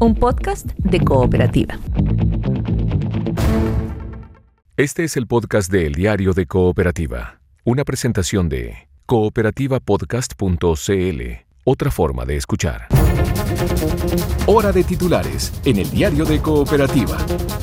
un podcast de cooperativa. Este es el podcast de El Diario de Cooperativa, una presentación de cooperativapodcast.cl, otra forma de escuchar. Hora de titulares en el diario de Cooperativa.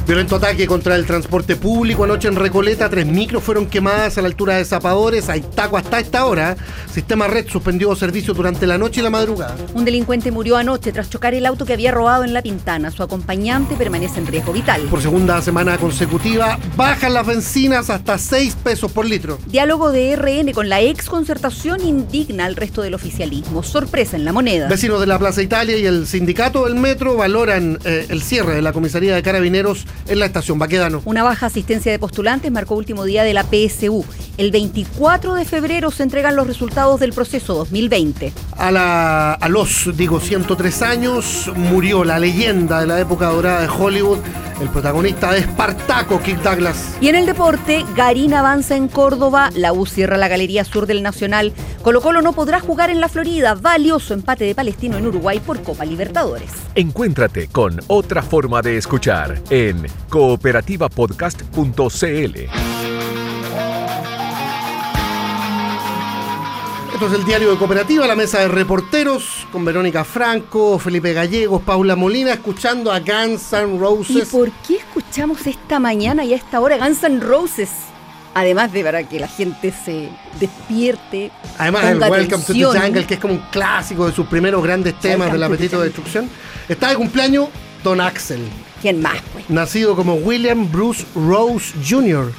Violento ataque contra el transporte público anoche en Recoleta. Tres micros fueron quemadas a la altura de Zapadores. Hay taco hasta esta hora. Sistema Red suspendió servicio durante la noche y la madrugada. Un delincuente murió anoche tras chocar el auto que había robado en La Pintana. Su acompañante permanece en riesgo vital. Por segunda semana consecutiva, bajan las bencinas hasta 6 pesos por litro. Diálogo de RN con la ex concertación indigna al resto del oficialismo. Sorpresa en la moneda. Vecinos de la Plaza Italia y el sindicato del metro valoran eh, el cierre de la comisaría de carabineros en la estación Baquedano. Una baja asistencia de postulantes marcó último día de la PSU. El 24 de febrero se entregan los resultados del proceso 2020. A, la, a los, digo, 103 años murió la leyenda de la época dorada de Hollywood, el protagonista de Espartaco, Kirk Douglas. Y en el deporte, Garín avanza en Córdoba, la U cierra la Galería Sur del Nacional, Colo Colo no podrá jugar en la Florida, valioso empate de Palestino en Uruguay por Copa Libertadores. Encuéntrate con otra forma de escuchar en cooperativapodcast.cl. Esto es el diario de Cooperativa, la mesa de reporteros con Verónica Franco, Felipe Gallegos, Paula Molina, escuchando a Guns N' ¿Y Roses. por qué escuchamos esta mañana y a esta hora Guns N' Roses? Además de para que la gente se despierte. Además, el Welcome to atención. the Jungle, que es como un clásico de sus primeros grandes temas del Welcome to apetito de destrucción. Está de cumpleaños Don Axel, ¿Quién más, pues? nacido como William Bruce Rose Jr.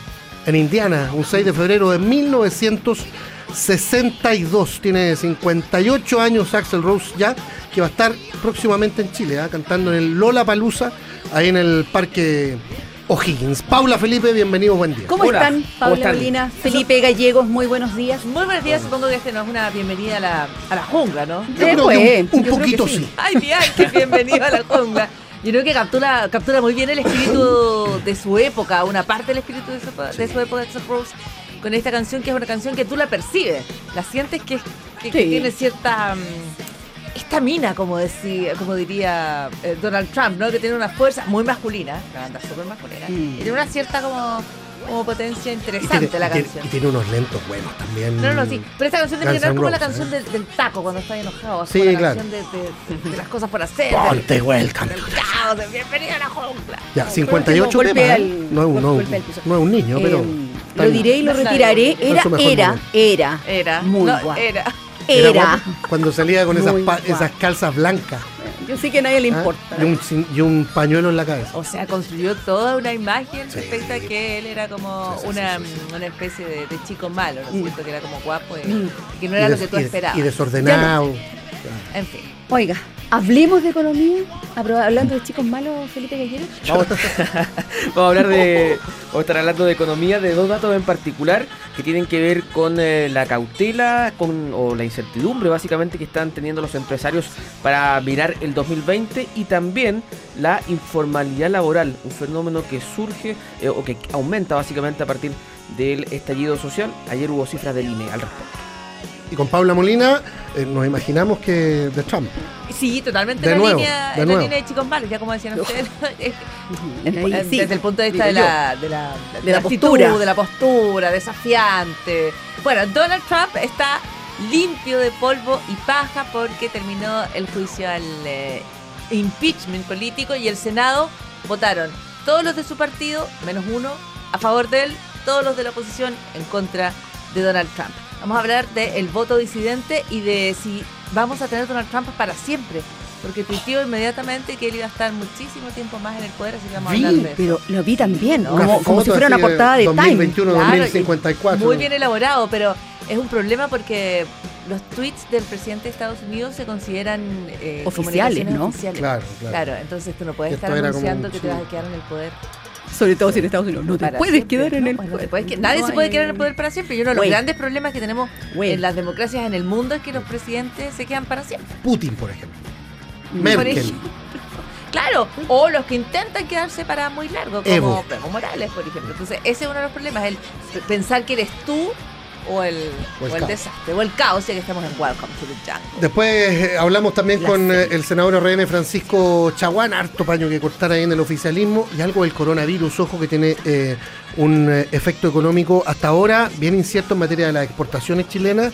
en Indiana, un 6 de febrero de 1962. Tiene 58 años Axel Rose ya, que va a estar próximamente en Chile, ¿ah? cantando en el Lola Palusa, ahí en el Parque O'Higgins. Paula Felipe, bienvenido, buen día. ¿Cómo Hola, están, ¿cómo Paula están? Molina, Felipe Gallegos? Muy buenos días. Muy buenos días, supongo que este no es una bienvenida a la, a la jungla, ¿no? Yo creo que un, un yo creo que poquito sí. sí. Ay, mira, qué bienvenido a la jungla. Yo creo que captura, captura muy bien el espíritu de su época, una parte del espíritu de su, de su época, Axl Rose, con esta canción que es una canción que tú la percibes, la sientes que, que- tiene cierta mm, estamina, como, decía, como diría eh, Donald Trump, ¿no? Que tiene una fuerza muy masculina, la banda súper masculina, Mm. y tiene una cierta como, como potencia Y interesante tiene, la y tiene- canción. y tiene unos lentos buenos también. No, no, sí. Pero esta canción de Guns como la canción ¿eh? del, del taco cuando estás enojado. Sí, como la claro. canción de, de- de las cosas por hacer. Ponte del, welcome. del caos, de bienvenido a la jungla. Ya, 58 Golpea temas. ¿eh? el- no, es un- no, no es un niño, pero. Eh, está lo diré y lo Está retiraré. Era, era, era. Era. Muy no, guapo. Era. Era cuando salía con esas, esas calzas blancas Yo sé que a nadie le ¿ah? importa. y, un, cin- y un pañuelo en la cabeza. O sea, construyó toda una imagen Sí. respecto a que él era como Sí, sí, una, una especie de, de chico malo, ¿no es cierto? Que era como guapo y, Mm. que no era lo que tú y esperabas. Y desordenado. En fin. Oiga, hablemos de economía. Hablando de chicos malos, Felipe Gallegos. Vamos, vamos a hablar de. Vamos a estar hablando de economía, de dos datos en particular que tienen que ver con eh, la cautela con, o la incertidumbre, básicamente, que están teniendo los empresarios para mirar el 2020 y también la informalidad laboral, un fenómeno que surge eh, o que aumenta básicamente a partir del estallido social. Ayer hubo cifras del INE al respecto. Y con Paula Molina eh, nos imaginamos que de Trump. Sí, totalmente De en, nuevo, la línea, de nuevo. la línea de chicos malos, ya como decían ustedes. Sí. Desde el punto de vista de la, de la, De la actitud, postura. de la postura, desafiante. Bueno, Donald Trump está limpio de polvo y paja porque terminó el juicio al eh, impeachment político y el Senado votaron todos los de su partido, menos uno, a favor de él, todos los de la oposición en contra de Donald Trump. Vamos a hablar del voto disidente y de si vamos a tener Donald Trump para siempre. Porque tuiteó inmediatamente que él iba a estar muchísimo tiempo más en el poder, así que vamos a hablar de eso. pero lo vi también, ¿no? como, si fuera una portada de Time. 2021, Claro, 2054. Muy bien elaborado, pero es un problema porque los tweets del presidente de Estados Unidos se consideran eh, Oficiales, ¿no? oficiales. Claro, claro. Claro, entonces tú no puedes Esto estar anunciando un- que te vas a quedar en el poder. Sobre todo si en Estados Unidos. No te puedes siempre, quedar en ¿no? el Pues no te poder. puedes que- nadie No, se puede quedar en el poder para siempre. Y uno de los grandes problemas que tenemos en las democracias en el mundo es que los presidentes se quedan para siempre. Putin, por ejemplo. Por Merkel. ejemplo. Claro, o los que intentan quedarse para muy largo, como Evo. Evo Morales, por ejemplo. Entonces, ese es uno de los problemas, el pensar que eres tú o el, O el o el caos. desastre, o el caos, ya que estamos en Welcome to the Jungle. Después eh, hablamos también La con eh, el senador RN Francisco Chaguán, harto paño que cortar ahí en el oficialismo, y algo del coronavirus, ojo, que tiene eh, un efecto económico hasta ahora bien incierto en materia de las exportaciones chilenas,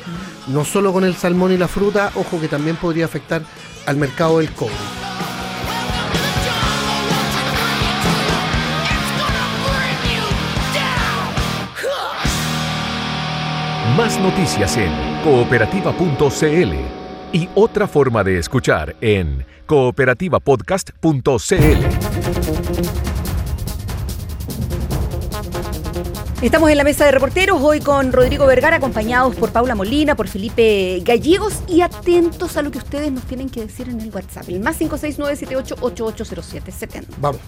no solo con el salmón y la fruta, ojo que también podría afectar al mercado del cobre. Más noticias en cooperativa.cl y otra forma de escuchar en cooperativapodcast.cl. Estamos en la mesa de reporteros hoy con Rodrigo Vergara, acompañados por Paula Molina, por Felipe Gallegos y atentos a lo que ustedes nos tienen que decir en el WhatsApp. El más 56978880770. Vamos.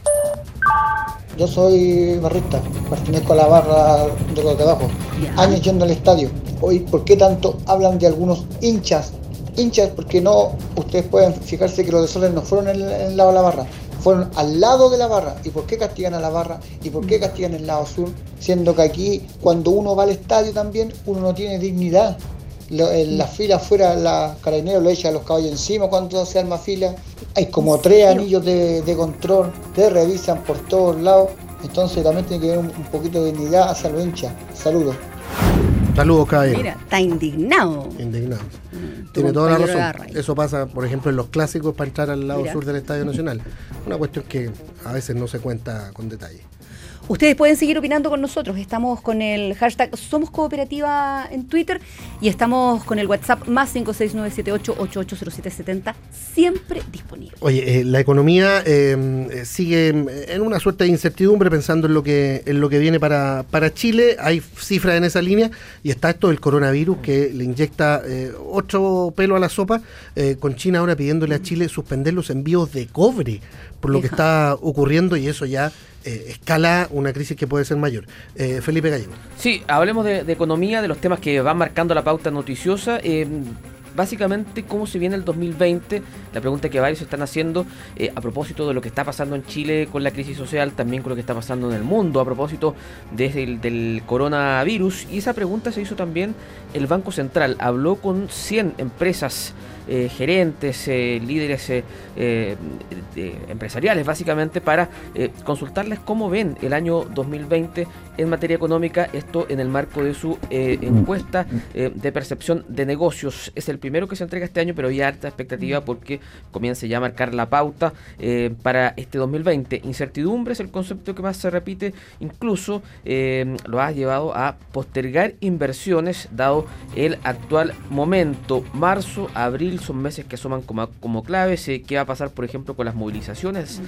Yo soy barrista, pertenezco a la barra de los de abajo. Años yendo al estadio. Hoy, ¿por qué tanto hablan de algunos hinchas? Hinchas, porque no, ustedes pueden fijarse que los de Soles no fueron en, en el lado de la barra, fueron al lado de la barra. ¿Y por qué castigan a la barra? ¿Y por qué castigan el lado sur? Siendo que aquí, cuando uno va al estadio también, uno no tiene dignidad. Lo- en la fila afuera, la carabinero le echa a los caballos encima cuando se arma fila. Hay como tres anillos de, de control, te revisan por todos lados. Entonces también tiene que haber un, un poquito de dignidad hacia los hinchas. Saludos. Saludos, caballero. Mira, está indignado. Indignado. Tu Tiene toda la razón. Eso pasa, por ejemplo, en los clásicos para entrar al lado Mira. sur del Estadio Nacional. Una cuestión que a veces no se cuenta con detalle. Ustedes pueden seguir opinando con nosotros. Estamos con el hashtag Somos Cooperativa en Twitter y estamos con el WhatsApp más 56978880770 siempre disponible. Oye, eh, la economía eh, eh, sigue en una suerte de incertidumbre pensando en lo que en lo que viene para, para Chile. Hay cifras en esa línea y está esto del coronavirus que le inyecta eh, otro pelo a la sopa, eh, con China ahora pidiéndole a Chile suspender los envíos de cobre por lo que está ocurriendo y eso ya eh, escala una crisis que puede ser mayor. Eh, Felipe Gallego. Sí, hablemos de, de economía, de los temas que van marcando la pauta noticiosa. eh, básicamente, ¿cómo se viene el 2020? La pregunta que varios están haciendo eh, a propósito de lo que está pasando en Chile con la crisis social, también con lo que está pasando en el mundo, a propósito desde el, del coronavirus. Y esa pregunta se hizo también el Banco Central. Habló con 100 empresas. Eh, gerentes, eh, líderes eh, empresariales, básicamente, para consultarles cómo ven el año 2020 en materia económica, esto en el marco de su encuesta de percepción de negocios. Es el primero que se entrega este año, pero hay harta expectativa porque comienza ya a marcar la pauta para este 2020. Incertidumbre es el concepto que más se repite, incluso lo ha llevado a postergar inversiones dado el actual momento. Marzo, abril son meses que asoman como, como claves. Eh, ¿Qué va a pasar, por ejemplo, con las movilizaciones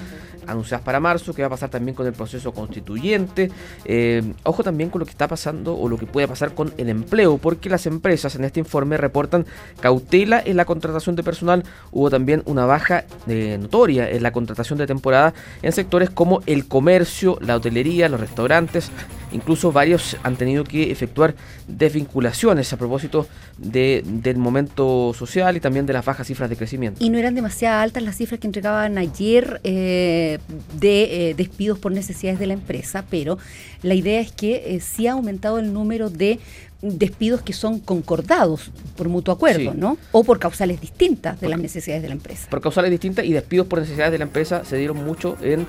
anunciadas para marzo? ¿Qué va a pasar también con el proceso constituyente? Eh, ojo también con lo que está pasando o lo que puede pasar con el empleo, porque las empresas en este informe reportan cautela en la contratación de personal. Hubo también una baja eh, notoria en la contratación de temporada en sectores como el comercio, la hotelería, los restaurantes. Incluso varios han tenido que efectuar desvinculaciones a propósito de- del momento social y también de las bajas cifras de crecimiento. Y no eran demasiado altas las cifras que entregaban ayer eh, de eh, despidos por necesidades de la empresa, pero la idea es que eh, sí ha aumentado el número de despidos que son concordados por mutuo acuerdo, Sí. ¿no? O por causales distintas de las necesidades de la empresa. por causales distintas y despidos por necesidades de la empresa se dieron mucho en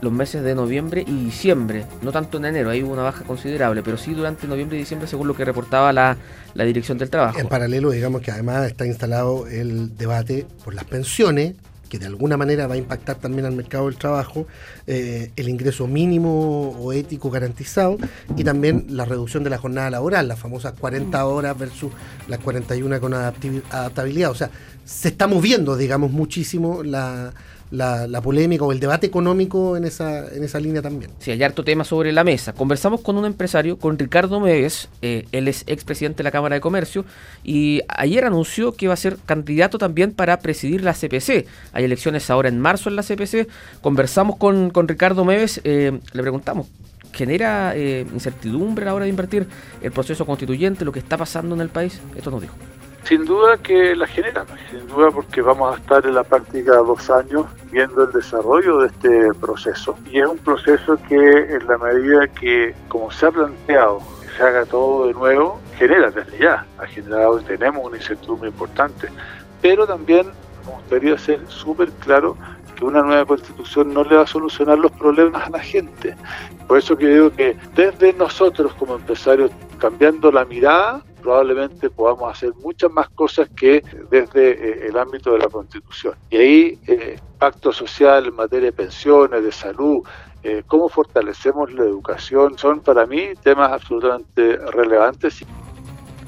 los meses de noviembre y diciembre, no tanto en enero, ahí hubo una baja considerable, pero sí durante noviembre y diciembre según lo que reportaba la, la Dirección del Trabajo. En paralelo, digamos que además está instalado el debate por las pensiones, que de alguna manera va a impactar también al mercado del trabajo, eh, el ingreso mínimo o ético garantizado y también la reducción de la jornada laboral, las famosas 40 horas versus las 41 con adaptabilidad. O sea, se está moviendo, digamos, muchísimo la, la- la polémica o el debate económico en esa, en esa línea también. Sí, hay harto tema sobre la mesa. Conversamos con un empresario, con Ricardo Meves, eh, él es expresidente de la Cámara de Comercio, y ayer anunció que va a ser candidato también para presidir la CPC. Hay elecciones ahora en marzo en la CPC. Conversamos con, con Ricardo Meves, eh, le preguntamos, ¿genera eh, incertidumbre a la hora de invertir el proceso constituyente, lo que está pasando en el país? Esto nos dijo. Sin duda que la genera, sin duda porque vamos a estar en la práctica dos años viendo el desarrollo de este proceso. Y es un proceso que en la medida que, como se ha planteado, se haga todo de nuevo, genera desde ya, ha generado y tenemos una incertidumbre importante, pero también me gustaría ser súper claro que una nueva constitución no le va a solucionar los problemas a la gente. Por eso que digo que desde nosotros como empresarios, cambiando la mirada, probablemente podamos hacer muchas más cosas que desde eh, el ámbito de la Constitución. Y ahí, eh, pacto social en materia de pensiones, de salud, eh, cómo fortalecemos la educación, son para mí temas absolutamente relevantes.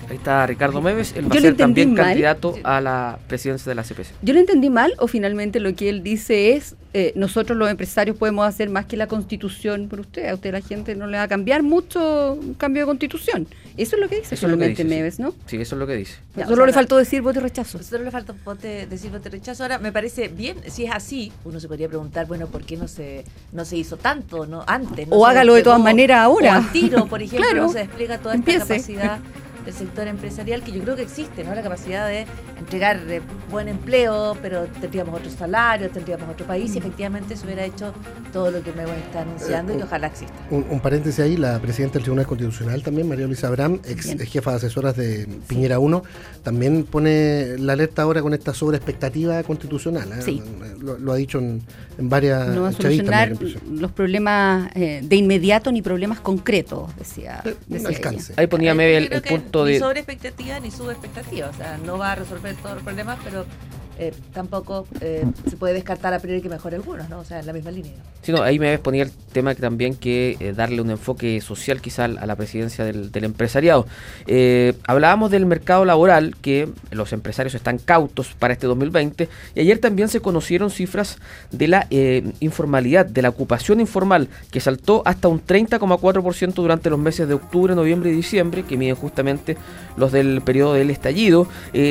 Ahí está Ricardo Meves, él va a ser también candidato a la presidencia de la CPC. ¿Yo lo entendí mal o finalmente lo que él dice es eh, nosotros los empresarios podemos hacer más que la constitución por usted? A usted la gente no le va a cambiar mucho un cambio de constitución. Eso es lo que dice eso solamente Meves, ¿no? Sí, eso es lo que dice. solo le faltó decir voto rechazo. Solo le faltó decir voto rechazo. Ahora, me parece bien, si es así, uno se podría preguntar, bueno, ¿por qué no se no se hizo tanto no antes? o hágalo de todas maneras ahora. O tiro, por ejemplo, no se despliega toda esta capacidad el sector empresarial que yo creo que existe, ¿no? La capacidad de entregar eh, buen empleo, pero tendríamos otro salario, tendríamos otro país y efectivamente se hubiera hecho todo lo que me está anunciando y que ojalá exista. Un, paréntesis ahí, la presidenta del Tribunal Constitucional también, María Luisa Abraham, ex, jefa de asesoras de Piñera 1, también pone la alerta ahora con esta sobreexpectativa constitucional. ¿eh? Sí. Lo, ha dicho en, varias No va a solucionar los problemas eh, de inmediato ni problemas concretos, decía. Ahí ponía el, el punto ni sobre expectativa ni subexpectativa. O sea, no va a resolver todos los problemas, pero eh, tampoco eh, se puede descartar a priori que mejore algunos, ¿no? O sea, en la misma línea. Sí, no, ahí me exponía el tema que también que eh, darle un enfoque social quizá a la presidencia del, empresariado. hablábamos del mercado laboral, que los empresarios están cautos para este 2020, y ayer también se conocieron cifras de la informalidad, de la ocupación informal, que saltó hasta un 30,4% durante los meses de octubre, noviembre y diciembre, que miden justamente los del periodo del estallido,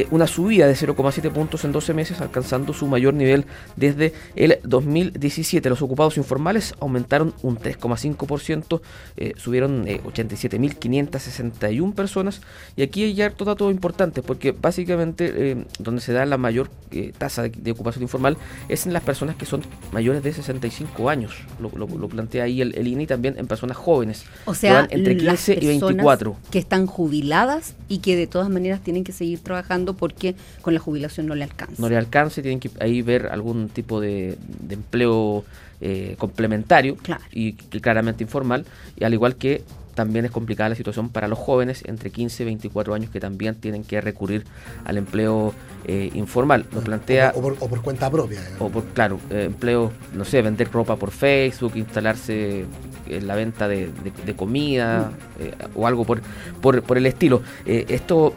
una subida de 0,7 puntos en 12 meses, alcanzando su mayor nivel desde el 2017. Los ocupados informales aumentaron un 3,5%, eh, subieron 87.561 eh, personas. Y aquí hay harto dato importante, porque básicamente eh, donde se da la mayor tasa de, ocupación informal es en las personas que son mayores de 65 años. Lo, plantea ahí el, INE también en personas jóvenes. O sea, entre 15 y 24. Que están jubiladas y que de todas maneras tienen que seguir trabajando porque con la jubilación no le alcanza no le alcance, tienen que ahí ver algún tipo de, empleo eh, complementario y, claramente informal, y al igual que también es complicada la situación para los jóvenes entre 15 y 24 años que también tienen que recurrir al empleo eh, informal. Nos plantea... O, por, cuenta propia. O por, claro, eh, empleo, no sé, vender ropa por Facebook, instalarse en la venta de, comida mm. o algo por, por, por el estilo. esto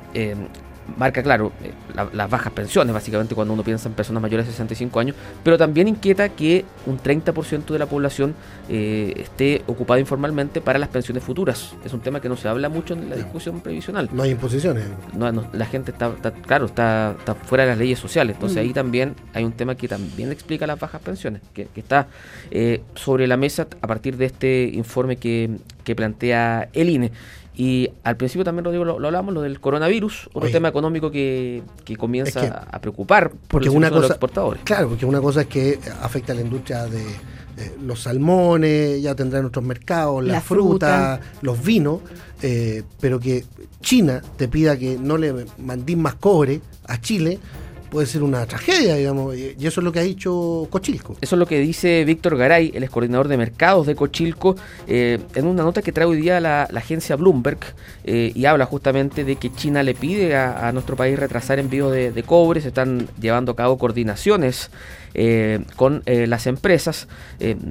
marca, claro, eh, las bajas pensiones, básicamente cuando uno piensa en personas mayores de 65 años, pero también inquieta que un 30% de la población eh, esté ocupada informalmente para las pensiones futuras. Es un tema que no se habla mucho en la discusión previsional. No hay imposiciones. No, la gente está, claro, está, está, fuera de las leyes sociales. Entonces ahí mm. también hay un tema que también explica las bajas pensiones, que, está eh, sobre la mesa a partir de este informe que, que plantea el INE. Y al principio también, Rodrigo, lo, lo hablamos, lo del coronavirus, otro tema económico que, que comienza a preocupar porque una cosa, los exportadores. Claro, porque una cosa es que afecta a la industria de los salmones, ya tendrán otros mercados, la, fruta, los vinos, eh, pero que China te pida que no le mandís más cobre a Chile puede ser una tragedia, digamos, y eso es lo que ha dicho Cochilco. Eso es lo que dice Víctor Garay, el coordinador de mercados de Cochilco, eh, en una nota que trae hoy día la, agencia Bloomberg, eh, y habla justamente de que China le pide a, nuestro país retrasar envíos de, cobre, se están llevando a cabo coordinaciones. Eh, con las empresas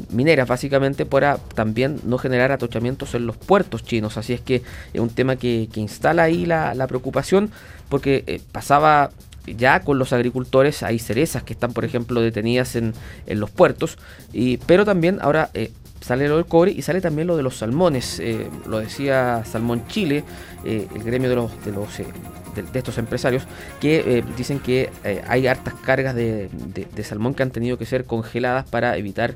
mineras básicamente para también no generar atochamientos en los puertos chinos. Así es que es un tema que, instala ahí la preocupación porque pasaba ya con los agricultores hay cerezas que están, por ejemplo, detenidas en, en los puertos, y, pero también ahora eh, sale lo del cobre y sale también lo de los salmones. Eh, lo decía Salmón Chile, eh, el gremio de los, de, los de, estos empresarios, que dicen que hay hartas cargas de, de, salmón que han tenido que ser congeladas para evitar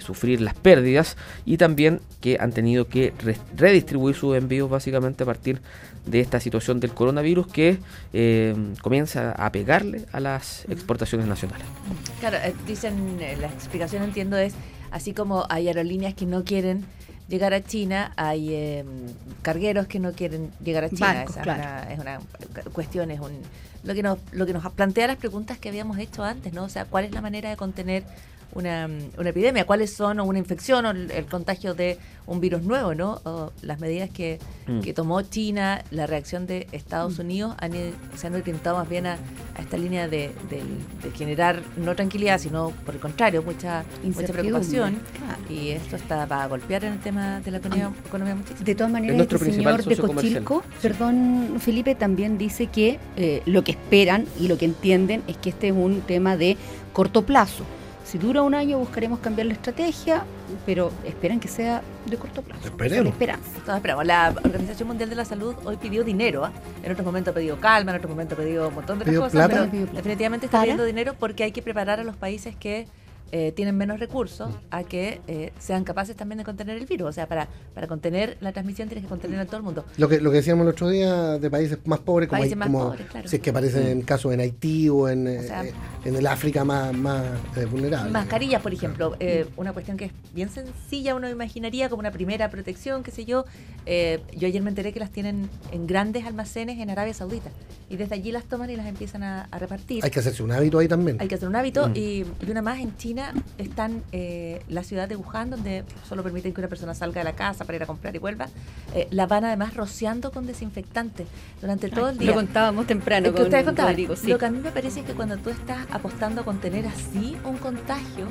sufrir las pérdidas y también que han tenido que redistribuir sus envíos básicamente a partir de esta situación del coronavirus que eh, comienza a pegarle a las exportaciones nacionales. Claro, eh, dicen, eh, la explicación entiendo es, así como hay aerolíneas que no quieren llegar a China, hay eh, cargueros que no quieren llegar a China. Barcos, Esa claro. es, una, es una cuestión, es un lo que nos lo que nos plantea las preguntas que habíamos hecho antes, ¿no? O sea, ¿cuál es la manera de contener una, una epidemia? ¿Cuáles son o una infección o el, el contagio de un virus nuevo, ¿no? O las medidas que, Mm. que tomó China, la reacción de Estados Unidos han, se han orientado más bien a, a esta línea de, del- de generar no tranquilidad, sino por el contrario, mucha, mucha preocupación. claro. Y esto está va a golpear en el tema de la economía, economía muchísimo. De todas maneras, nuestro este señor de. Cochilco, perdón Felipe, también dice que eh, lo que esperan y lo que entienden es que este es un tema de corto plazo. Si dura un año buscaremos cambiar la estrategia, pero esperan que sea de corto plazo. Esperemos. Esperanza. Esperamos. La Organización Mundial de la Salud hoy pidió dinero. ¿ah? En otros momentos ha pedido calma, en otros momentos ha pedido un montón de otras ¿Pidió cosas. plata? Pero definitivamente está pidiendo dinero porque hay que preparar a los países que eh, tienen menos recursos a que eh, sean capaces también de contener el virus. O sea, para, para contener la transmisión tienes que contener a todo el mundo. Lo que, lo que decíamos el otro día de países más pobres, como, Países hay- más como pobres, claro. si es que aparecen en casos en Haití o en, eh, sea, eh, en el África más, más eh, vulnerable. Mascarillas, por ejemplo, eh, una cuestión que es bien sencilla, uno imaginaría como una primera protección, qué sé yo. Eh, yo ayer me enteré que las tienen en grandes almacenes en Arabia Saudita y desde allí las toman y las empiezan a, a repartir. Hay que hacerse un hábito ahí también. Hay que hacer un hábito y, y una más en China están eh, la ciudad de Wuhan donde solo permiten que una persona salga de la casa para ir a comprar y vuelva. Eh, la van además rociando con desinfectante durante todo el día. Lo contábamos temprano con ustedes contaban, Rodrigo, sí. Lo que a mí me parece es que cuando tú estás apostando con tener así un contagio,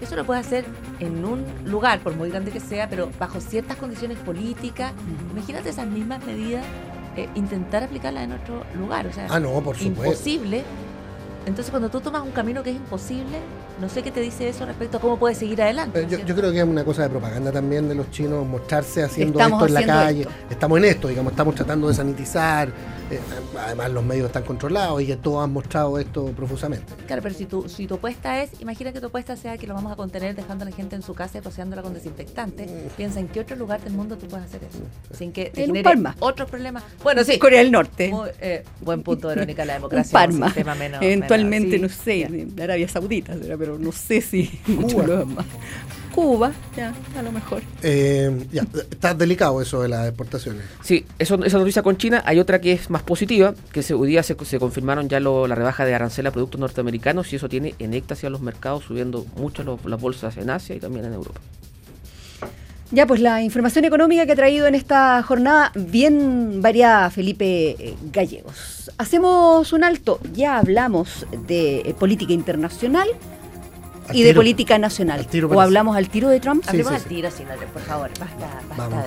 eso lo puedes hacer en un lugar, por muy grande que sea, pero bajo ciertas condiciones políticas. Imagínate esas mismas medidas, eh, intentar aplicarlas en otro lugar. O sea, Ah, no, por supuesto. imposible. Entonces, cuando tú tomas un camino que es imposible, no sé qué te dice eso respecto a cómo puedes seguir adelante. ¿no yo, creo que es una cosa de propaganda también de los chinos, mostrarse haciendo Estamos esto en la calle. esto. Estamos en esto, digamos, estamos tratando de sanitizar. eh, además, los medios están controlados y que todos han mostrado esto profusamente. Claro, pero si tu, si tu apuesta es, imagina que tu apuesta sea que lo vamos a contener dejando a la gente en su casa y rociándola con desinfectante. Piensa en qué otro lugar del mundo tú puedes hacer eso. Sin que te En genere Palma. otros problemas. Bueno, sí. Corea del Norte. Muy, eh, buen punto, Verónica, la Un democracia. Parma. es un sistema menos- Eventualmente, menos- no sí. sé, en Arabia Saudita, será, pero no sé si Cuba. demás. Cuba, ya, a lo mejor. Eh, ya, está delicado eso de las exportaciones. Sí, eso, esa noticia con China. Hay otra que es más positiva, que se, hoy día se, se confirmaron ya lo- la rebaja de arancel a productos norteamericanos y eso tiene en éxtasis a los mercados, subiendo mucho los- las bolsas en Asia y también en Europa. Ya, pues la información económica que ha traído en esta jornada, bien variada, Felipe eh, Gallegos. Hacemos un alto, ya hablamos de eh, política internacional Al y de política nacional. Tiro o hablamos al tiro de Trump. Sí, Hablemos sí, al sí. tiro, sí, no, por favor, basta, basta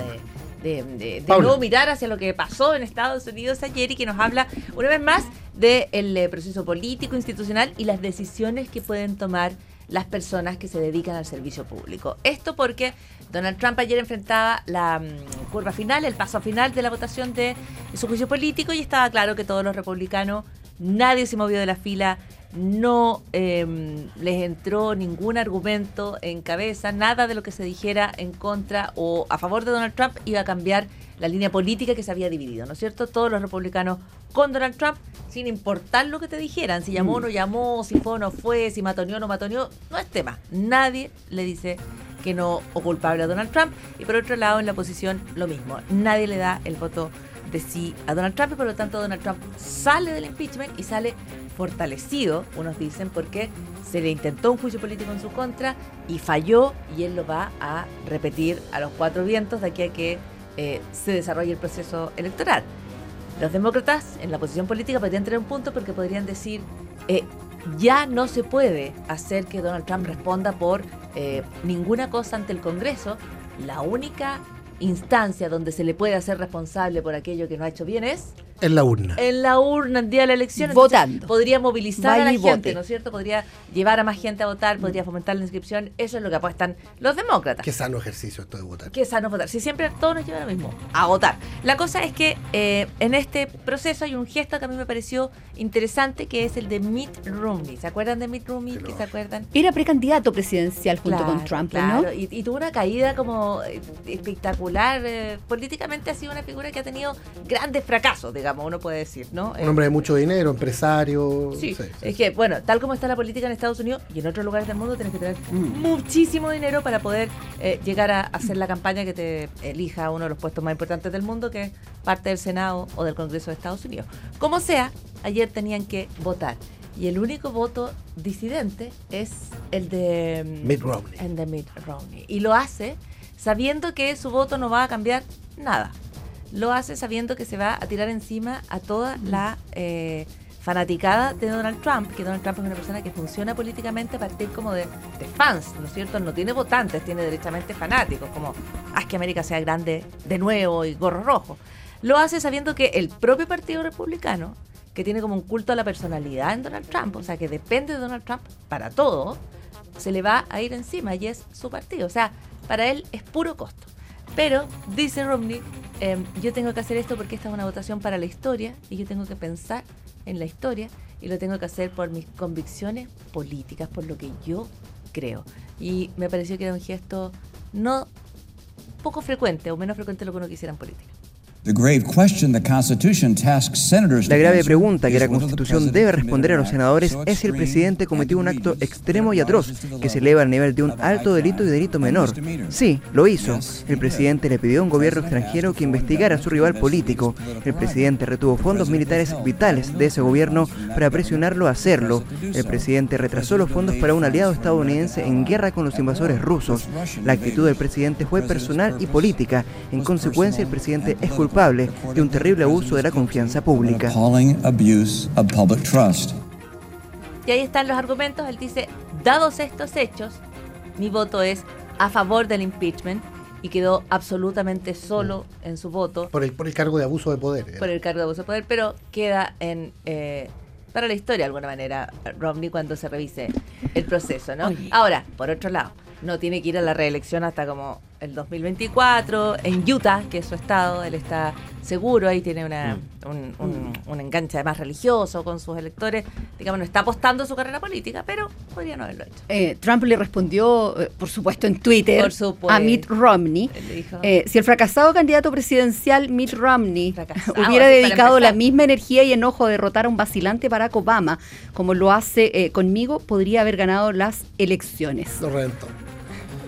de, de, de- de no mirar hacia lo que pasó en Estados Unidos ayer y que nos habla una vez más del eh, proceso político, institucional y las decisiones que pueden tomar las personas que se dedican al servicio público. Esto porque Donald Trump ayer enfrentaba la mm, curva final, el paso final de la votación de su juicio político y estaba claro que todos los republicanos, nadie se movió de la fila, no eh, les entró ningún argumento en cabeza, nada de lo que se dijera en contra o a favor de Donald Trump iba a cambiar la línea política que se había dividido, ¿no es cierto? Todos los republicanos con Donald Trump, sin importar lo que te dijeran, si llamó o no llamó, si fue o no fue, si matoneó o no matoneó, no es tema. Nadie le dice que no o culpable a Donald Trump. Y por otro lado, en la oposición, lo mismo. Nadie le da el voto de sí a Donald Trump y por lo tanto Donald Trump sale del impeachment y sale fortalecido, unos dicen, porque se le intentó un juicio político en su contra y falló y él lo va a repetir a los cuatro vientos de aquí a que eh, se desarrolle el proceso electoral. Los demócratas en la posición política podrían tener un punto porque podrían decir, eh, ya no se puede hacer que Donald Trump responda por eh, ninguna cosa ante el Congreso. La única instancia donde se le puede hacer responsable por aquello que no ha hecho bien es En la urna. en la urna el día de la elección. Entonces, Votando. podría movilizar Vaya a la gente, vote. Mm. ¿no es cierto? Podría llevar a más gente a votar, podría fomentar la inscripción. Eso es lo que apuestan los demócratas. Qué sano ejercicio esto de votar. Qué sano votar. Si siempre todos nos llevan a lo mismo, a votar. La cosa es que eh, en este proceso hay un gesto que a mí me pareció interesante, que es el de Mitt Romney. ¿Se acuerdan de Mitt Romney? ¿Qué se acuerdan? Era precandidato presidencial junto Claro, con Trump, claro, ¿no? Y, y tuvo una caída como eh, espectacular. eh, políticamente ha sido una figura que ha tenido grandes fracasos, digamos. Digamos, uno puede decir, ¿no? Un hombre de mucho dinero, empresario. Sí, sí, sí. es que, bueno, tal como está la política en Estados Unidos y en otros lugares del mundo, tienes que tener muchísimo dinero para poder eh, llegar a hacer la campaña que te elija a uno de los puestos más importantes del mundo, que es parte del Senado o del Congreso de Estados Unidos. Como sea, ayer tenían que votar. Y el único voto disidente es el de mm, Mitt Romney. el de Mitt Romney. Y lo hace sabiendo que su voto no va a cambiar nada. Lo hace sabiendo que se va a tirar encima a toda la eh, fanaticada de Donald Trump, que Donald Trump es una persona que funciona políticamente a partir como de, de fans, ¿no es cierto? No tiene votantes, tiene derechamente fanáticos, como haz que América sea grande de nuevo y gorro rojo. Lo hace sabiendo que el propio Partido Republicano, que tiene como un culto a la personalidad en Donald Trump, o sea, que depende de Donald Trump para todo, se le va a ir encima y es su partido. O sea, para él es puro costo. Pero, dice Romney, em, yo tengo que hacer esto porque esta es una votación para la historia y yo tengo que pensar en la historia y lo tengo que hacer por mis convicciones políticas, por lo que yo creo. Y me pareció que era un gesto no poco frecuente o menos frecuente de lo que uno quisiera en política. La grave pregunta que la Constitución debe responder a los senadores es si el presidente cometió un acto extremo y atroz que se eleva al nivel de un alto delito y delito menor. Sí, lo hizo. El presidente le pidió a un gobierno extranjero que investigara a su rival político. El presidente retuvo fondos militares vitales de ese gobierno para presionarlo a hacerlo. El presidente retrasó los fondos para un aliado estadounidense en guerra con los invasores rusos. La actitud del presidente fue personal y política. En consecuencia, el presidente es culpable de un terrible abuso de la confianza pública. Y ahí están los argumentos. Él dice, dados estos hechos, mi voto es a favor del impeachment y quedó absolutamente solo en su voto Por el, por el cargo de abuso de poder. por el cargo de abuso de poder, pero queda en eh, para la historia de alguna manera Romney cuando se revise el proceso, ¿no? Ahora, por otro lado, no tiene que ir a la reelección hasta como el 2024 en Utah, que es su estado, él está seguro, ahí tiene una, un, un- un enganche además religioso con sus electores, digamos, no está apostando su carrera política, pero podría no haberlo hecho. Eh, Trump le respondió, eh, por supuesto, en Twitter Por supuesto. a Mitt Romney. Dijo- eh, si el fracasado candidato presidencial Mitt Romney hubiera dedicado la misma energía y enojo a derrotar a un vacilante Barack Obama, como lo hace eh, conmigo, podría haber ganado las elecciones. Lo reventó.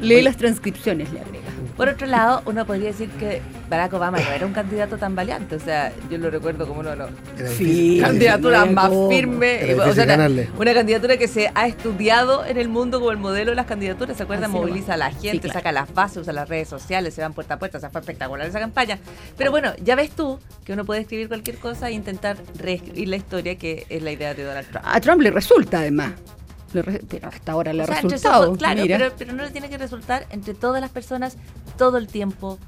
Lee las transcripciones, le agrega. Por otro lado, uno podría decir que Barack Obama no era un candidato tan valiente, o sea, yo lo recuerdo como uno de los Sí, candidatura más firme. O sea, una, una candidatura que se ha estudiado en el mundo como el modelo de las candidaturas. ¿Se acuerdan? Así. Moviliza a la gente, Sí, claro. saca las bases, usa las redes sociales, se van puerta a puerta. O sea, fue espectacular esa campaña. Pero bueno, ya ves tú que uno puede escribir cualquier cosa e intentar reescribir la historia que es la idea de Donald Trump. A Trump le resulta, además. Pero hasta ahora le O ha sea, resultado. claro, mira. pero, pero no le tiene que resultar entre todas las personas todo el tiempo,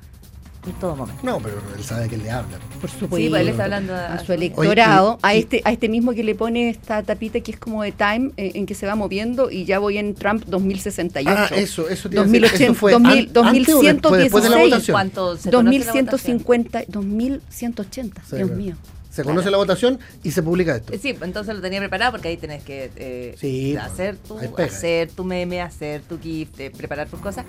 en todo momento. No, pero él sabe quién le habla. Por supuesto. Sí, pues él está hablando a, a su electorado, Oye, y- a y- este a este mismo que le pone esta tapita que es como de Time, eh, en que se va moviendo y ya voy en Trump 2068. Ah, eso, eso a decir. ¿Eso 2080, fue 2000, an- antes o después- después de la 2116, votación? ¿Cuánto se conoce la votación? 2150, 2180, Sí, Dios claro. mío. Se conoce la votación y se publica esto. Sí, entonces lo tenía preparado porque ahí tenés que eh, Sí, hacer, tu, hacer tu meme, hacer tu GIF, eh, preparar tus cosas.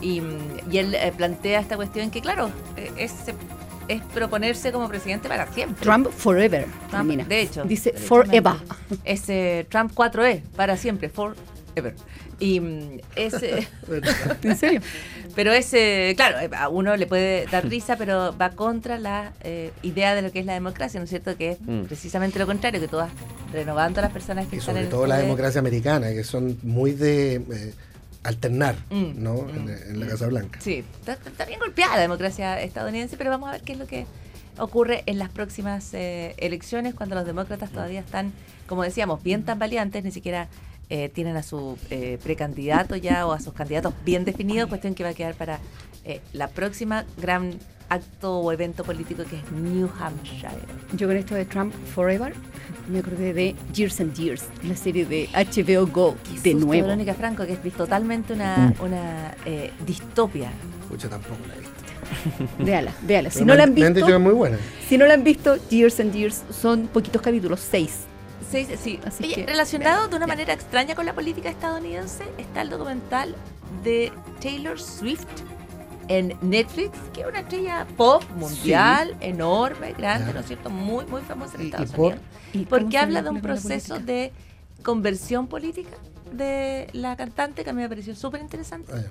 Y, mm, y él eh, plantea esta cuestión que, claro, eh, es, es proponerse como presidente para siempre. Trump forever. Trump, de hecho. Dice forever. Es eh, Trump 4E, para siempre, forever. Y mm, es... eh, ¿En serio? Pero es, eh, claro, eh, a uno le puede dar risa, pero va contra la eh, idea de lo que es la democracia, ¿no es cierto? Que es Mm. precisamente lo contrario, que tú vas renovando a las personas que Y están sobre en el todo la democracia americana, que son muy de eh, alternar, Mm, ¿no? mm, en, en la Casa Blanca. Sí, está, está bien golpeada la democracia estadounidense, pero vamos a ver qué es lo que ocurre en las próximas eh, elecciones cuando los demócratas todavía están, como decíamos, bien tambaleantes, ni siquiera eh, tienen a su eh, precandidato ya o a sus candidatos bien definidos, cuestión que va a quedar para eh, la próxima gran acto o evento político que es New Hampshire. Yo con esto de Trump Forever me acordé de Years and Years, la serie de HBO Go, de Susto, nuevo. Verónica Franco, que es totalmente una, una eh, distopia. Pucha, tampoco la he visto. Véala, véala. Si Pero no me la han- han me han dicho que visto, es muy buena. si no la han visto, Years and Years son poquitos capítulos, seis. Sí, sí, sí. Así Oye, que, relacionado de una ya. manera extraña con la política estadounidense está el documental de Taylor Swift en Netflix, que es una estrella pop mundial, enorme, grande, ¿no es cierto? Muy, muy famosa en ¿Y- Estados y por? Unidos. ¿Y Porque habla de un proceso política? de conversión política de la cantante que a mí me pareció súper interesante Ah,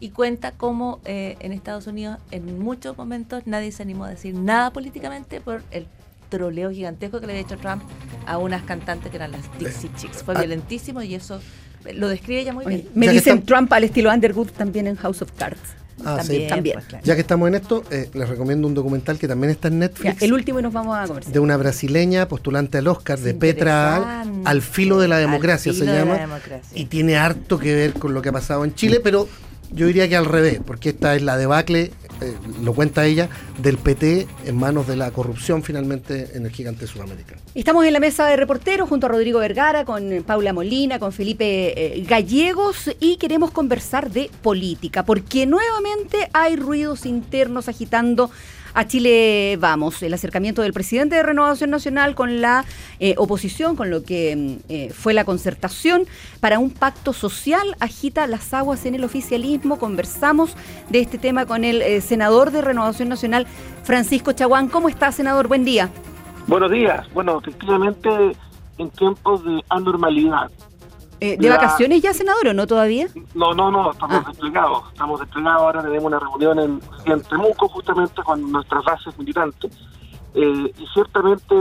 y cuenta cómo eh, en Estados Unidos en muchos momentos nadie se animó a decir nada políticamente por el troleo gigantesco que le había hecho Trump a unas cantantes que eran las Dixie Chicks. Fue ah. violentísimo y eso eh, lo describe ella muy Oye, bien. me Ya dicen Trump al estilo Underwood también en House of Cards. Ah, sí. También, pues, claro. Ya que estamos en esto, eh, les recomiendo un documental que también está en Ya, Netflix. el último y nos vamos a conversar. de una brasileña postulante al Oscar, de Petra Al, filo de la democracia se filo de la llama, democracia. y tiene harto que ver con lo que ha pasado en Chile, pero yo diría que al revés, porque esta es la debacle, eh, lo cuenta ella, del PT en manos de la corrupción finalmente en el gigante sudamericano. Estamos en la mesa de reporteros junto a Rodrigo Vergara, con Paula Molina, con Felipe eh, Gallegos y queremos conversar de política, porque nuevamente hay ruidos internos agitando a Chile Vamos, el acercamiento del presidente de Renovación Nacional con la eh, oposición, con lo que mm, eh, fue la concertación para un pacto social, agita las aguas en el oficialismo. Conversamos de este tema con el eh, senador de Renovación Nacional, Francisco Chaguán. ¿Cómo está, senador? Buen día. Buenos días. Bueno, efectivamente, en tiempos de anormalidad. Eh, ¿De La- vacaciones ya, senador, o no todavía? No, no, no, estamos Ah. desplegados. Estamos desplegados. Ahora tenemos una reunión en, en Temuco, justamente con nuestras bases militantes. Eh, y ciertamente,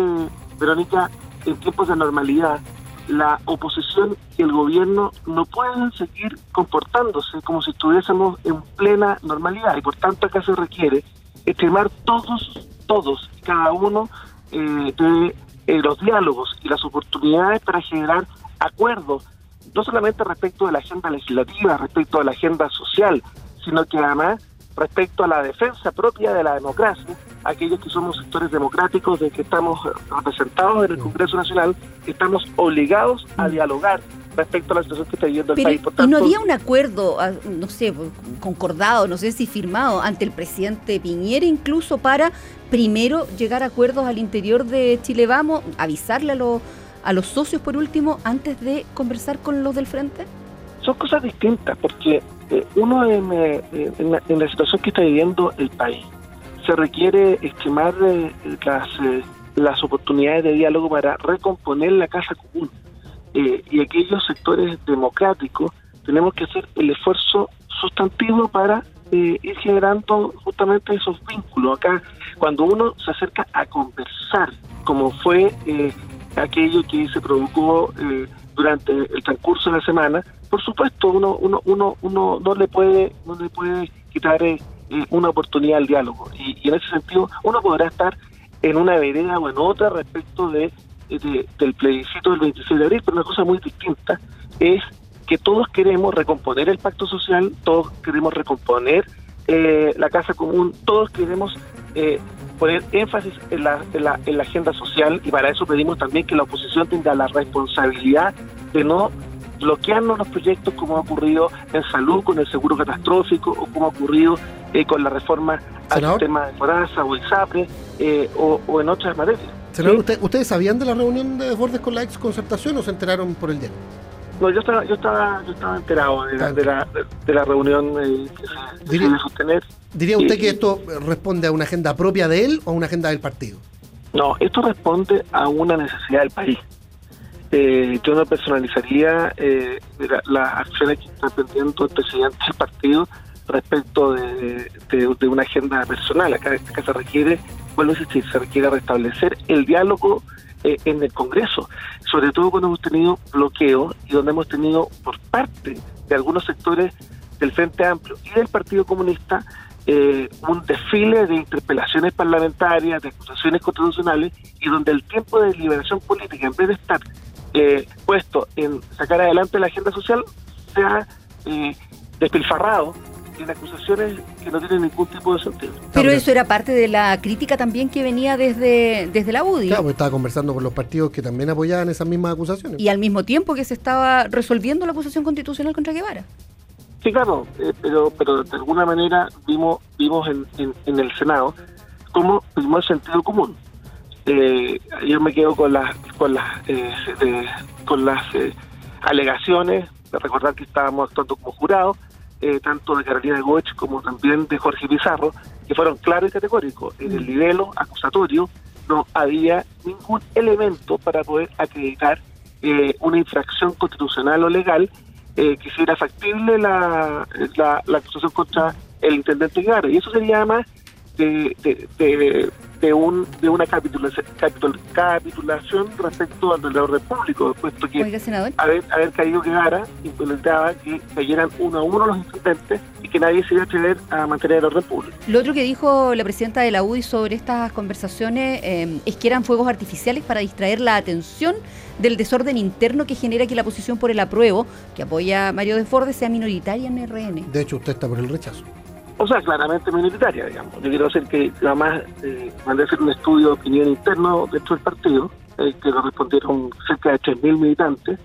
Verónica, en tiempos de normalidad, la oposición y el gobierno no pueden seguir comportándose como si estuviésemos en plena normalidad. Y por tanto, acá se requiere extremar todos, todos, cada uno eh, de eh, los diálogos y las oportunidades para generar acuerdos, no solamente respecto de la agenda legislativa, respecto de la agenda social, sino que además respecto a la defensa propia de la democracia, aquellos que somos sectores democráticos, de que estamos representados en el Congreso Nacional, estamos obligados a dialogar respecto a la situación que está viviendo el Pero, país. Por ¿Y no había un acuerdo, ah, no sé, concordado, no sé si firmado, ante el presidente Piñera incluso para primero llegar a acuerdos al interior de Chile Vamos, avisarle a, los a los socios por último antes de conversar con los del frente? son cosas distintas, porque eh, uno en, eh, en la, en la situación que está viviendo el país, se requiere estimar eh, las, las oportunidades de diálogo para recomponer la casa común. Y aquellos sectores democráticos tenemos que hacer el esfuerzo sustantivo para eh, ir generando justamente esos vínculos. Acá, cuando uno se acerca a conversar, como fue eh, aquello que se provocó eh, durante el transcurso de la semana, por supuesto uno uno uno uno no le puede no le puede quitar eh, eh, una oportunidad al diálogo. Y, y en ese sentido uno podrá estar en una vereda o en otra respecto de, de- del plebiscito del 26 de abril, pero una cosa muy distinta es que todos queremos recomponer el pacto social, todos queremos recomponer eh, la casa común, todos queremos eh, poner énfasis en la, en, la, en la agenda social y para eso pedimos también que la oposición tenga la responsabilidad de no bloquearnos los proyectos como ha ocurrido en salud con el seguro catastrófico o como ha ocurrido eh, con la reforma al sistema de FORASA o ISAPRE eh, o, o en otras materias. Senador, Sí. ¿usted- ¿ustedes sabían de la reunión de Desbordes con la ex concertación o se enteraron por el diario? No, yo estaba, yo estaba, yo estaba enterado de la, de la, de la reunión eh, que se decide sostener. ¿Diría usted que esto responde a una agenda propia de él o a una agenda del partido? No, esto responde a una necesidad del país. Eh, yo no personalizaría eh, la- las acciones que está emprendiendo el presidente del partido respecto de, de- de una agenda personal. Acá, acá se requiere, vuelvo a insistir, se requiere restablecer el diálogo eh, en el Congreso, sobre todo cuando hemos tenido bloqueos y donde hemos tenido por parte de algunos sectores del Frente Amplio y del Partido Comunista eh, un desfile de interpelaciones parlamentarias, de acusaciones constitucionales, y donde el tiempo de liberación política, en vez de estar eh, puesto en sacar adelante la agenda social, se ha eh, despilfarrado en acusaciones que no tienen ningún tipo de sentido. Pero eso era parte de la crítica también que venía desde, desde la UDI. Claro, porque estaba conversando con los partidos que también apoyaban esas mismas acusaciones. Y al mismo tiempo que se estaba resolviendo la acusación constitucional contra Guevara. Sí, claro, eh, pero pero de alguna manera vimos vimos en, en, en el Senado cómo vimos el sentido común. Eh, yo me quedo con las con las eh, de- con las eh, alegaciones de recordar que estábamos actuando como jurados eh, tanto de Carolina Goech como también de Jorge Pizarro, que fueron claros y categóricos. En el nivel acusatorio no había ningún elemento para poder acreditar eh, una infracción constitucional o legal eh, que factible la, la, acusación contra el intendente Guevara. Y eso sería más de, de, de, un, de una capitulación, capitulación respecto al orden público, puesto que haber, haber caído Guevara implementaba que cayeran uno a uno los intendentes y que nadie se iba a atrever a mantener el orden público. Lo otro que dijo la presidenta de la UDI sobre estas conversaciones eh, es que eran fuegos artificiales para distraer la atención del desorden interno que genera que la posición por el apruebo, que apoya a Mario Desbordes, sea minoritaria en RN. De hecho, usted está por el rechazo. O sea, claramente minoritaria, digamos. Yo quiero hacer que, además, eh, mandé a hacer un estudio de opinión interno dentro del partido, eh, que lo respondieron cerca de 3.000 militantes,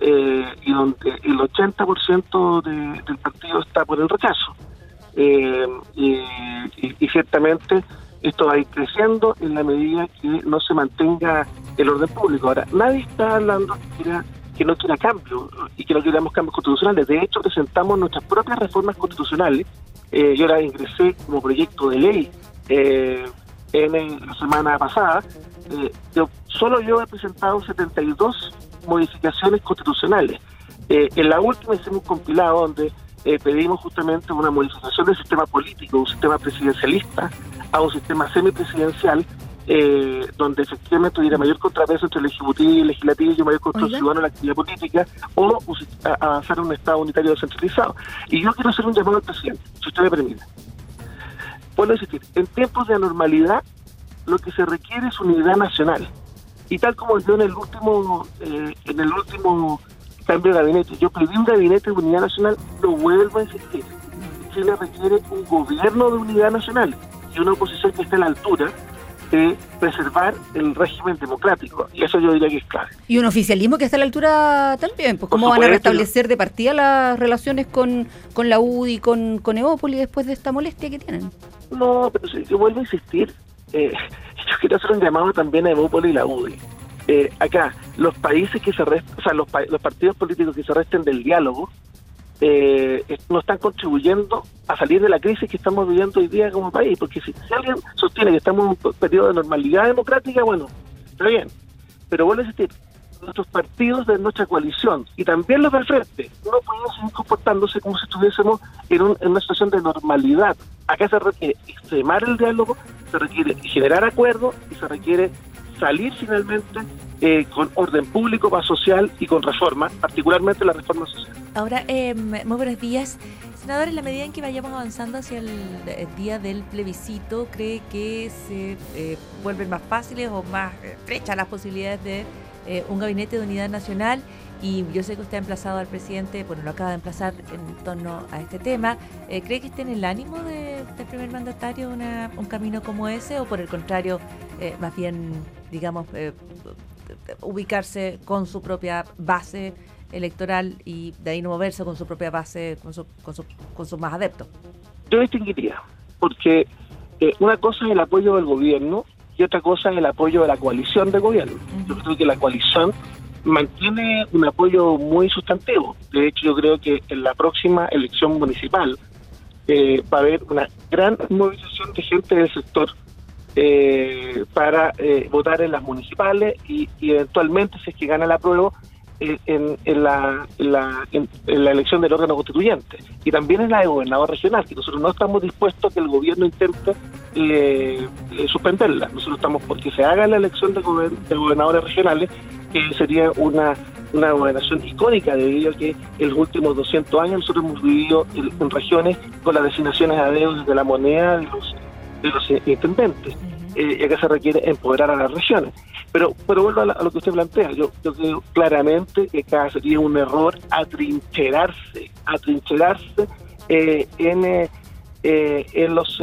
eh, y donde el 80% de, del partido está por el rechazo. Eh, y, ciertamente esto va a ir creciendo en la medida que no se mantenga el orden público. Ahora, nadie está hablando que, no quiera cambio y que no queramos cambios constitucionales. De hecho, presentamos nuestras propias reformas constitucionales. Eh, yo las ingresé como proyecto de ley eh, en, la semana pasada. Eh, solo yo he presentado 72 modificaciones constitucionales. En la última hicimos un compilado donde pedimos justamente una modificación del sistema político, un sistema presidencialista, a un sistema semipresidencial eh, donde efectivamente hubiera mayor contrapeso entre el Ejecutivo y el Legislativo y mayor control ciudadano en la actividad política o avanzar en un Estado unitario descentralizado. Y yo quiero hacer un llamado al presidente, si usted me permite. Puedo decir, en tiempos de anormalidad lo que se requiere es unidad nacional. Y tal como yo en el último, eh, en el último cambio de gabinete, yo pedí un gabinete de unidad nacional, lo vuelvo a insistir. Chile requiere un gobierno de unidad nacional y una oposición que esté a la altura de preservar el régimen democrático. Y eso yo diría que es clave. Y un oficialismo que está a la altura también. Pues, ¿Cómo van a restablecer de partida las relaciones con, con la UDI y con, con Eópolis después de esta molestia que tienen? No, pero si, yo vuelvo a insistir. Eh, yo quiero hacer un llamado también a Eópolis y la UDI. Eh, acá, los países que se resten, o sea, los, los partidos políticos que se resten del diálogo, eh, no están contribuyendo a salir de la crisis que estamos viviendo hoy día como país. Porque si, alguien sostiene que estamos en un periodo de normalidad democrática, bueno, está bien. Pero vuelvo a insistir, nuestros partidos de nuestra coalición y también los del frente no pueden seguir comportándose como si estuviésemos en, en una situación de normalidad. Acá se requiere extremar el diálogo, se requiere generar acuerdos y se requiere salir finalmente eh, con orden público, paz social y con reforma, particularmente la reforma social. Ahora, eh, muy buenos días. Senador, en la medida en que vayamos avanzando hacia el, día del plebiscito, ¿cree que se eh, vuelven más fáciles o más estrechas las posibilidades de un gabinete de unidad nacional? Y yo sé que usted ha emplazado al presidente, bueno, lo acaba de emplazar en torno a este tema. ¿Cree que esté en el ánimo de, del primer mandatario un camino como ese o por el contrario, más bien, digamos, ubicarse con su propia base electoral y de ahí no moverse con su propia base, con, su, con, su, con sus más adeptos? Yo distinguiría, porque eh, una cosa es el apoyo del gobierno y otra cosa es el apoyo de la coalición de gobierno. Yo creo que la coalición mantiene un apoyo muy sustantivo. De hecho, yo creo que en la próxima elección municipal eh, va a haber una gran movilización de gente del sector eh, para eh, votar en las municipales y, eventualmente, si es que gana la prueba, eh, en, la, en, la elección del órgano constituyente y también en la de gobernador regional, que nosotros no estamos dispuestos a que el gobierno intente suspenderla. Nosotros estamos porque se haga la elección de, gobernadores regionales, que sería una una gobernación icónica debido a que en los últimos 200 años nosotros hemos vivido en, regiones con las designaciones a dedos de la moneda de los de los intendentes, eh, y acá se requiere empoderar a las regiones. Pero, pero vuelvo a, lo que usted plantea, yo, yo creo claramente que acá sería un error atrincherarse, atrincherarse eh, en, eh, en los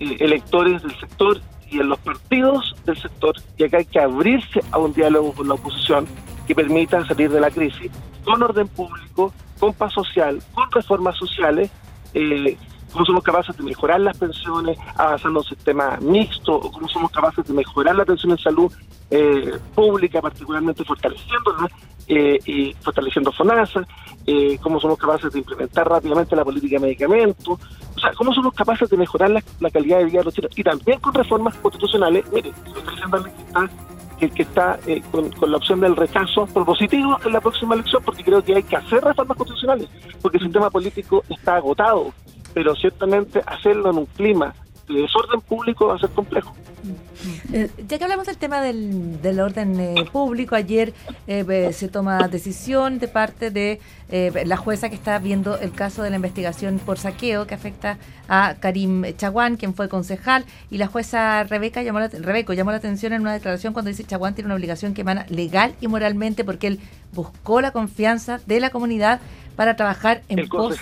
electores del sector y en los partidos del sector, y acá hay que abrirse a un diálogo con la oposición que permita salir de la crisis con orden público, con paz social, con reformas sociales, eh, cómo somos capaces de mejorar las pensiones avanzando un sistema mixto, o cómo somos capaces de mejorar la atención en salud eh, pública, particularmente fortaleciéndola eh, y fortaleciendo FONASA, eh, cómo somos capaces de implementar rápidamente la política de medicamentos, o sea, cómo somos capaces de mejorar la, calidad de vida de los chilenos y también con reformas constitucionales, mire, que está, que, está eh, con, con, la opción del rechazo propositivo en la próxima elección, porque creo que hay que hacer reformas constitucionales, porque el sistema político está agotado, pero ciertamente hacerlo en un clima de desorden público va a ser complejo. Eh, ya que hablamos del tema del, del orden eh, público, ayer eh, se toma decisión de parte de la jueza que está viendo el caso de la investigación por saqueo que afecta a Karim Chaguán, quien fue concejal, y la jueza Rebeca llamó la, Rebeco llamó la atención en una declaración cuando dice Chaguán tiene una obligación que emana legal y moralmente porque él buscó la confianza de la comunidad para trabajar en, pos,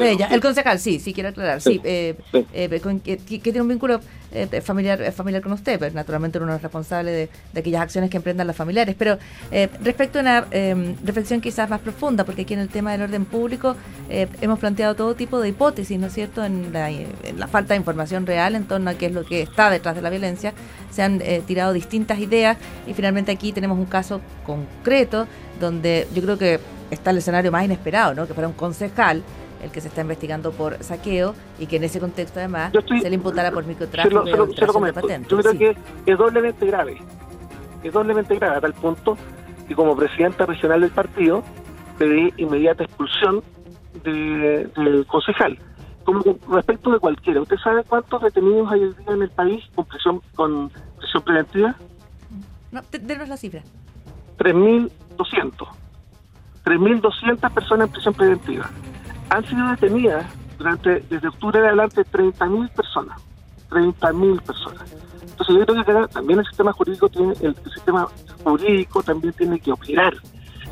de ella. El concejal, sí, sí, quiero aclarar, sí, eh, eh, que, tiene un vínculo eh, familiar familiar con usted, pero naturalmente uno es responsable de, aquellas acciones que emprendan las familiares. Pero respecto a una em, reflexión quizás más profunda, porque aquí en el tema del orden público hemos planteado todo tipo de hipótesis, ¿no es cierto?, en la, en la, falta de información real en torno a qué es lo que está detrás de la violencia. Se han tirado distintas ideas y finalmente aquí tenemos un caso concreto donde yo creo que está el escenario más inesperado, ¿no? Que fuera un concejal el que se está investigando por saqueo y que en ese contexto además se le imputara por microtráfico se lo, se lo, de patentes. Yo creo que es doblemente grave, es doblemente grave a tal punto que como presidenta regional del partido pedí inmediata expulsión del concejal. Como respecto de cualquiera, ¿usted sabe cuántos detenidos hay hoy día en el país con prisión, con prisión preventiva? No, denos la cifra. 3.200. 3.200 personas en prisión preventiva. Han sido detenidas durante desde octubre de adelante 30.000 personas. 30.000 personas. Entonces yo creo que también el sistema jurídico tiene, el, sistema jurídico también tiene que operar.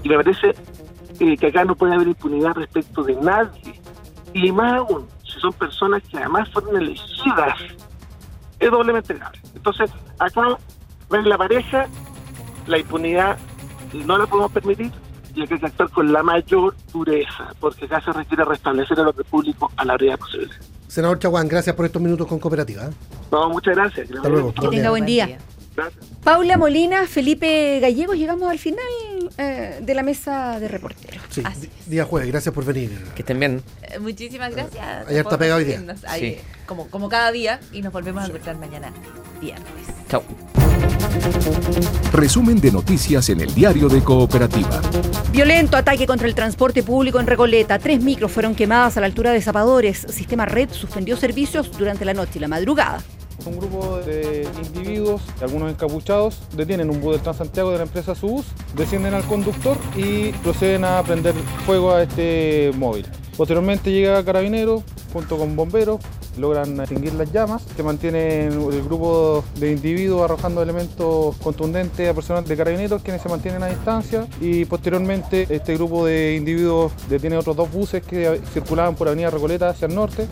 Y me parece eh, que acá no puede haber impunidad respecto de nadie. Y más aún, si son personas que además fueron elegidas, es doblemente grave. Entonces, acá, ven la pareja, la impunidad no la podemos permitir y hay que actuar con la mayor dureza, porque acá se requiere restablecer el orden público a la brevedad posible. Senador Chaguán, gracias por estos minutos con Cooperativa. ¿eh? No, muchas gracias. Hasta luego. Que tenga buen día. Paula Molina, Felipe Gallegos, llegamos al final eh, de la mesa de reporteros. Sí, día jueves, gracias por venir. Que estén bien. Eh, muchísimas gracias. Ayer está pegado hoy día. como, como cada día y nos volvemos a encontrar mañana viernes. Chao. Resumen de noticias en el diario de Cooperativa. Violento ataque contra el transporte público en Recoleta. Tres micros fueron quemadas a la altura de Zapadores. Sistema Red suspendió servicios durante la noche y la madrugada. Un grupo de individuos, algunos encapuchados, detienen un bus del Transantiago de la empresa Subus, descienden al conductor y proceden a prender fuego a este móvil. Posteriormente llega Carabinero junto con bomberos, logran extinguir las llamas, se mantiene el grupo de individuos arrojando elementos contundentes a personas de carabineros quienes se mantienen a distancia y posteriormente este grupo de individuos detiene otros dos buses que circulaban por Avenida Recoleta hacia el norte.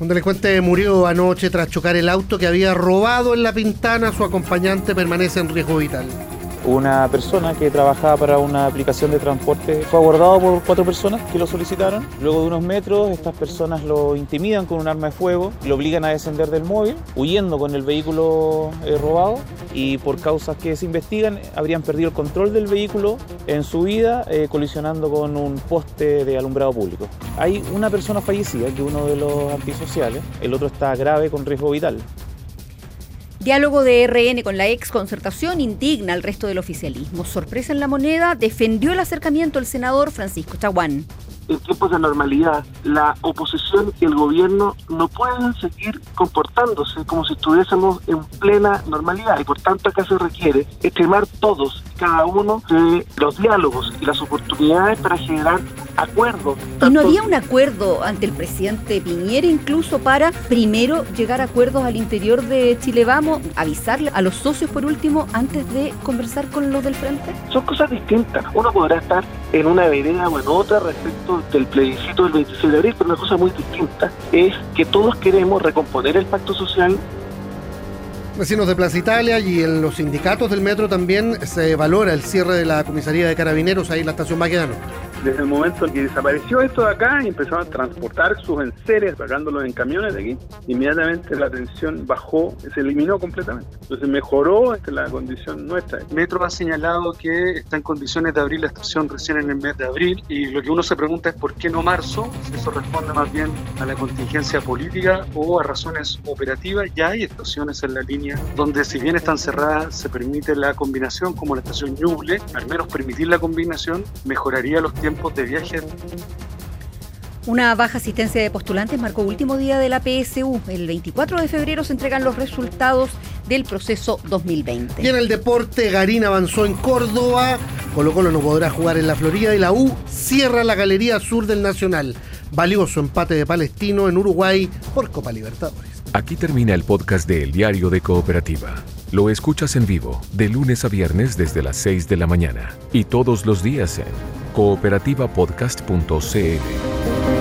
Un delincuente murió anoche tras chocar el auto que había robado en La Pintana. Su acompañante permanece en riesgo vital. Una persona que trabajaba para una aplicación de transporte fue abordado por cuatro personas que lo solicitaron. Luego de unos metros, estas personas lo intimidan con un arma de fuego, lo obligan a descender del móvil, huyendo con el vehículo eh, robado y por causas que se investigan habrían perdido el control del vehículo en su vida, eh, colisionando con un poste de alumbrado público. Hay una persona fallecida, que es uno de los antisociales, el otro está grave con riesgo vital. Diálogo de RN con la ex concertación indigna al resto del oficialismo. Sorpresa en la moneda, defendió el acercamiento el senador Francisco Chaguán en tiempos de normalidad, la oposición y el gobierno no pueden seguir comportándose como si estuviésemos en plena normalidad y por tanto acá se requiere extremar todos, cada uno de los diálogos y las oportunidades para generar acuerdos. ¿Y no había un acuerdo ante el presidente Piñera incluso para primero llegar a acuerdos al interior de Chile Vamos, avisarle a los socios por último antes de conversar con los del frente? Son cosas distintas. Uno podrá estar en una vereda o en otra respecto del plebiscito del 26 de abril, pero una cosa muy distinta es que todos queremos recomponer el pacto social Vecinos de Plaza Italia y en los sindicatos del metro también se valora el cierre de la comisaría de carabineros ahí en la estación Maquedano. Desde el momento en que desapareció esto de acá y empezaron a transportar sus enseres, sacándolos en camiones de aquí, inmediatamente la tensión bajó, se eliminó completamente. Entonces mejoró la condición nuestra. Metro ha señalado que está en condiciones de abrir la estación recién en el mes de abril y lo que uno se pregunta es por qué no marzo, si eso responde más bien a la contingencia política o a razones operativas. Ya hay estaciones en la línea donde si bien están cerradas se permite la combinación como la estación Ñuble, al menos permitir la combinación mejoraría los tiempos de viaje. Una baja asistencia de postulantes marcó último día de la PSU. El 24 de febrero se entregan los resultados del proceso 2020. Y en el deporte, Garín avanzó en Córdoba, Colo Colo no podrá jugar en la Florida y la U cierra la Galería Sur del Nacional. Valioso empate de Palestino en Uruguay por Copa Libertadores. Aquí termina el podcast de El Diario de Cooperativa. Lo escuchas en vivo de lunes a viernes desde las 6 de la mañana y todos los días en cooperativapodcast.cl.